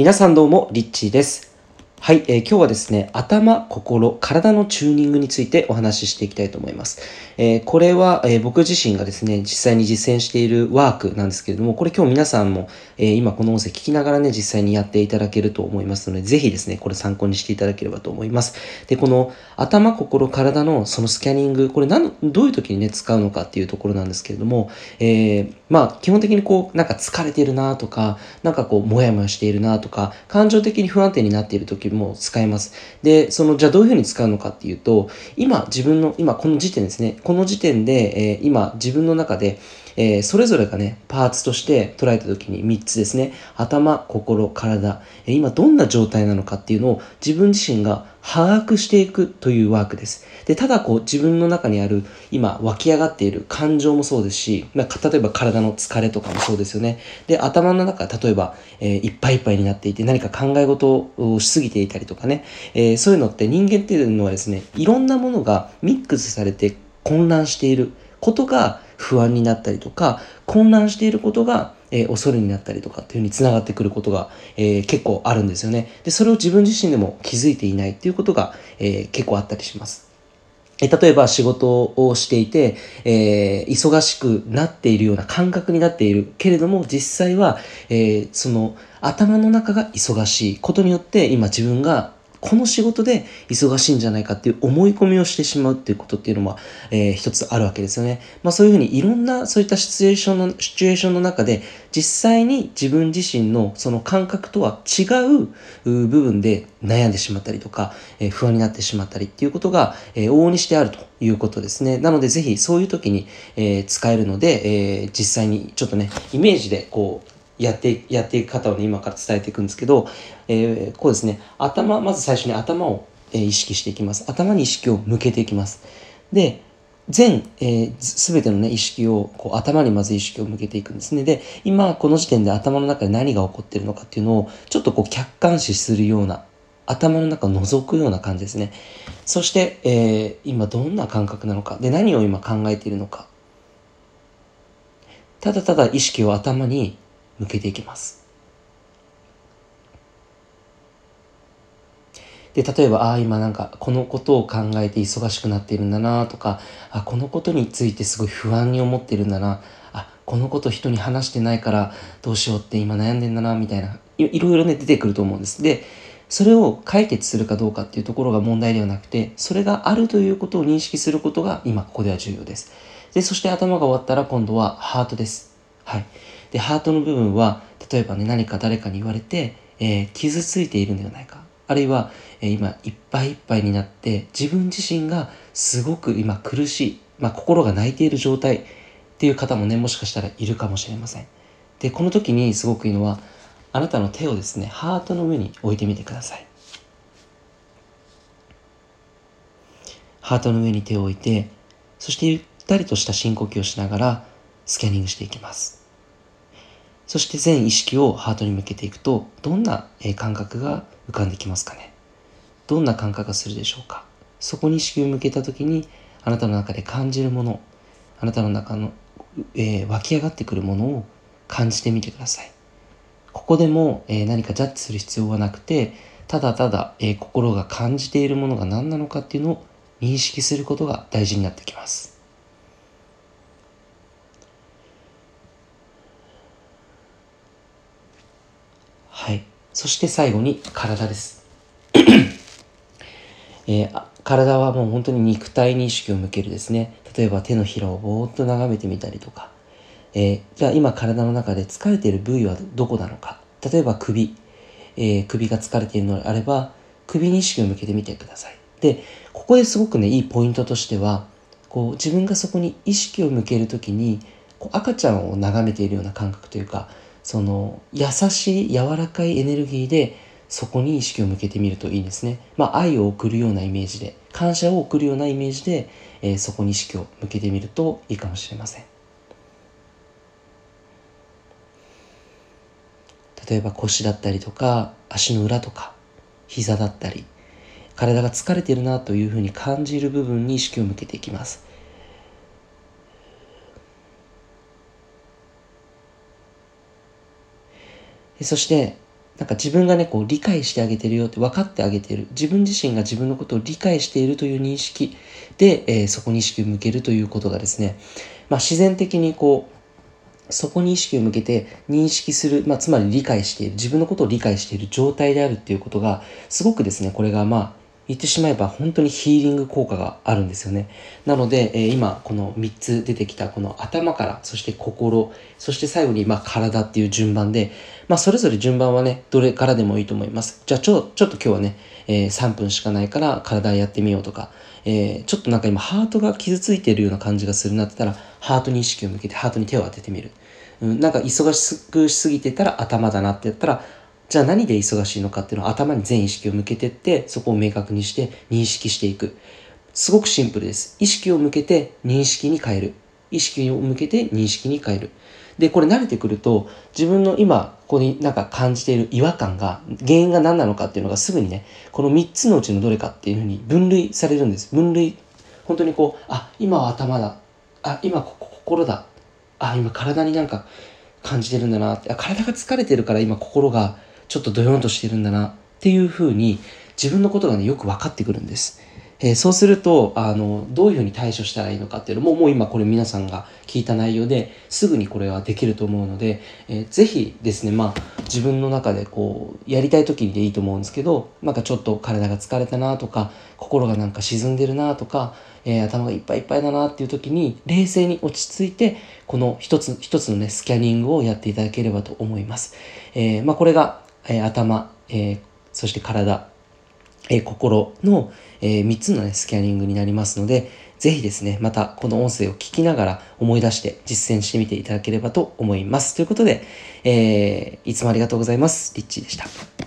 皆さんどうも、リッチーです。はい、えー、今日はですね、頭、心、体のチューニングについてお話ししていきたいと思います。えー、これは、えー、僕自身がですね、実際に実践しているワークなんですけれども、これ今日皆さんも、え今この音声聞きながらね、実際にやっていただけると思いますので、ぜひですね、これ参考にしていただければと思います。で、この頭、心、体のそのスキャニング、これ何、どういう時にね、使うのかっていうところなんですけれども、えまあ、基本的にこう、なんか疲れてるなとか、なんかこう、もやもやしているなとか、感情的に不安定になっている時も使えます。で、その、じゃあどういうふうに使うのかっていうと、今自分の、今この時点ですね、この時点で、えー、今自分の中で、えー、それぞれがね、パーツとして捉えた時に3つですね、頭、心、体、えー、今どんな状態なのかっていうのを自分自身が把握していくというワークです。で、ただこう自分の中にある今湧き上がっている感情もそうですし、まあ、例えば体の疲れとかもそうですよね。で、頭の中、例えば、えー、いっぱいいっぱいになっていて何か考え事をしすぎていたりとかね、えー、そういうのって人間っていうのはですね、いろんなものがミックスされて混乱していることが不安になったりとか、混乱していることが、えー、恐れになったりとかっていうふうにつながってくることが、えー、結構あるんですよね。で、それを自分自身でも気づいていないっていうことが、えー、結構あったりします。え例えば仕事をしていて、えー、忙しくなっているような感覚になっているけれども、実際は、えー、その頭の中が忙しいことによって今自分がこの仕事で忙しいんじゃないかっていう思い込みをしてしまうっていうことっていうのも、えー、一つあるわけですよね。まあそういうふうにいろんなそういったシチュエーションの、シチュエーションの中で実際に自分自身のその感覚とは違う部分で悩んでしまったりとか、えー、不安になってしまったりっていうことが、えー、往々にしてあるということですね。なのでぜひそういう時に、えー、使えるので、えー、実際にちょっとね、イメージでこう、やって、やっていく方をね、今から伝えていくんですけど、えー、こうですね、頭、まず最初に頭を、えー、意識していきます。頭に意識を向けていきます。で、全、えー、全てのね、意識を、こう、頭にまず意識を向けていくんですね。で、今、この時点で頭の中で何が起こってるのかっていうのを、ちょっとこう、客観視するような、頭の中を覗くような感じですね。そして、えー、今どんな感覚なのか。で、何を今考えているのか。ただただ意識を頭に向けていきます。で、例えば、ああ、今なんか、このことを考えて忙しくなっているんだなとか、あ、このことについてすごい不安に思ってるんだな、あ、このこと人に話してないからどうしようって今悩んでんだな、みたいな、いろいろね、出てくると思うんです。で、それを解決するかどうかっていうところが問題ではなくて、それがあるということを認識することが今ここでは重要です。で、そして頭が終わったら今度はハートです。はい。で、ハートの部分は、例えばね、何か誰かに言われて、えー、傷ついているんではないか。あるいは、えー、今、いっぱいいっぱいになって、自分自身がすごく今苦しい、まあ、心が泣いている状態っていう方もね、もしかしたらいるかもしれません。で、この時にすごくいいのは、あなたの手をですね、ハートの上に置いてみてください。ハートの上に手を置いて、そしてゆったりとした深呼吸をしながらスキャニングしていきます。そして全意識をハートに向けていくと、どんな感覚が浮かんできますかね？どんな感覚がするでしょうか？そこに意識を向けた時に、あなたの中で感じるもの、あなたの中の、えー、湧き上がってくるものを感じてみてください。ここでも、えー、何かジャッジする必要はなくて、ただただ、えー、心が感じているものが何なのかっていうのを認識することが大事になってきます。はい。そして最後に体です。えー、体はもう本当に肉体に意識を向けるですね。例えば手のひらをぼーっと眺めてみたりとか、えー、じゃあ今体の中で疲れている部位はどこなのか。例えば首、えー、首が疲れているのであれば、首に意識を向けてみてください。で、ここですごくね、いいポイントとしては、こう自分がそこに意識を向けるときに、こう赤ちゃんを眺めているような感覚というか、その優しい柔らかいエネルギーでそこに意識を向けてみるといいんですね。まあ、愛を送るようなイメージで、感謝を送るようなイメージで、えー、そこに意識を向けてみるといいかもしれません。例えば腰だったりとか、足の裏とか、膝だったり、体が疲れてるなというふうに感じる部分に意識を向けていきます。そしてなんか自分がね、こう理解してあげてるよって分かってあげてる。自分自身が自分のことを理解しているという認識で、えー、そこに意識を向けるということがですね、まあ自然的にこう、そこに意識を向けて認識する、まあ、つまり理解している、自分のことを理解している状態であるっていうことが、すごくですね、これがまあ、言ってしまえば本当にヒーリング効果があるんですよね。なので、えー、今この3つ出てきたこの頭から、そして心、そして最後にまあ体っていう順番で、まあそれぞれ順番はね、どれからでもいいと思います。じゃあちょ、ちょっと今日はね、えー、3分しかないから体やってみようとか、えー、ちょっとなんか今ハートが傷ついてるような感じがするなってたら、ハートに意識を向けてハートに手を当ててみる。うん、なんか忙しくしすぎてたら頭だなってやったら、じゃあ何で忙しいのかっていうのを頭に全意識を向けてって、そこを明確にして認識していく。すごくシンプルです。意識を向けて認識に変える。意識を向けて認識に変える。で、これ慣れてくると、自分の今、ここになんか感じている違和感が、原因が何なのかっていうのがすぐにね、この3つのうちのどれかっていうふうに分類されるんです。分類。本当にこう、あ、今は頭だ。あ、今こ心だ。あ、今体になんか感じてるんだなって。あ、体が疲れてるから今心がちょっとドヨンとしてるんだなっていうふうに自分のことがねよく分かってくるんです。えー、そうするとあのどういうふうに対処したらいいのかっていうのももう今これ皆さんが聞いた内容ですぐにこれはできると思うので、えー、ぜひですねまあ自分の中でこうやりたい時でいいと思うんですけどなんかちょっと体が疲れたなとか心がなんか沈んでるなとか、えー、頭がいっぱいいっぱいだなっていう時に冷静に落ち着いてこの一つ一つのねスキャニングをやっていただければと思います。えまあ、これがえー、頭、えー、そして体、えー、心の、え3つの、ね、スキャニングになりますので、ぜひですね、またこの音声を聞きながら思い出して実践してみていただければと思います。ということで、えいつもありがとうございます。リッチーでした。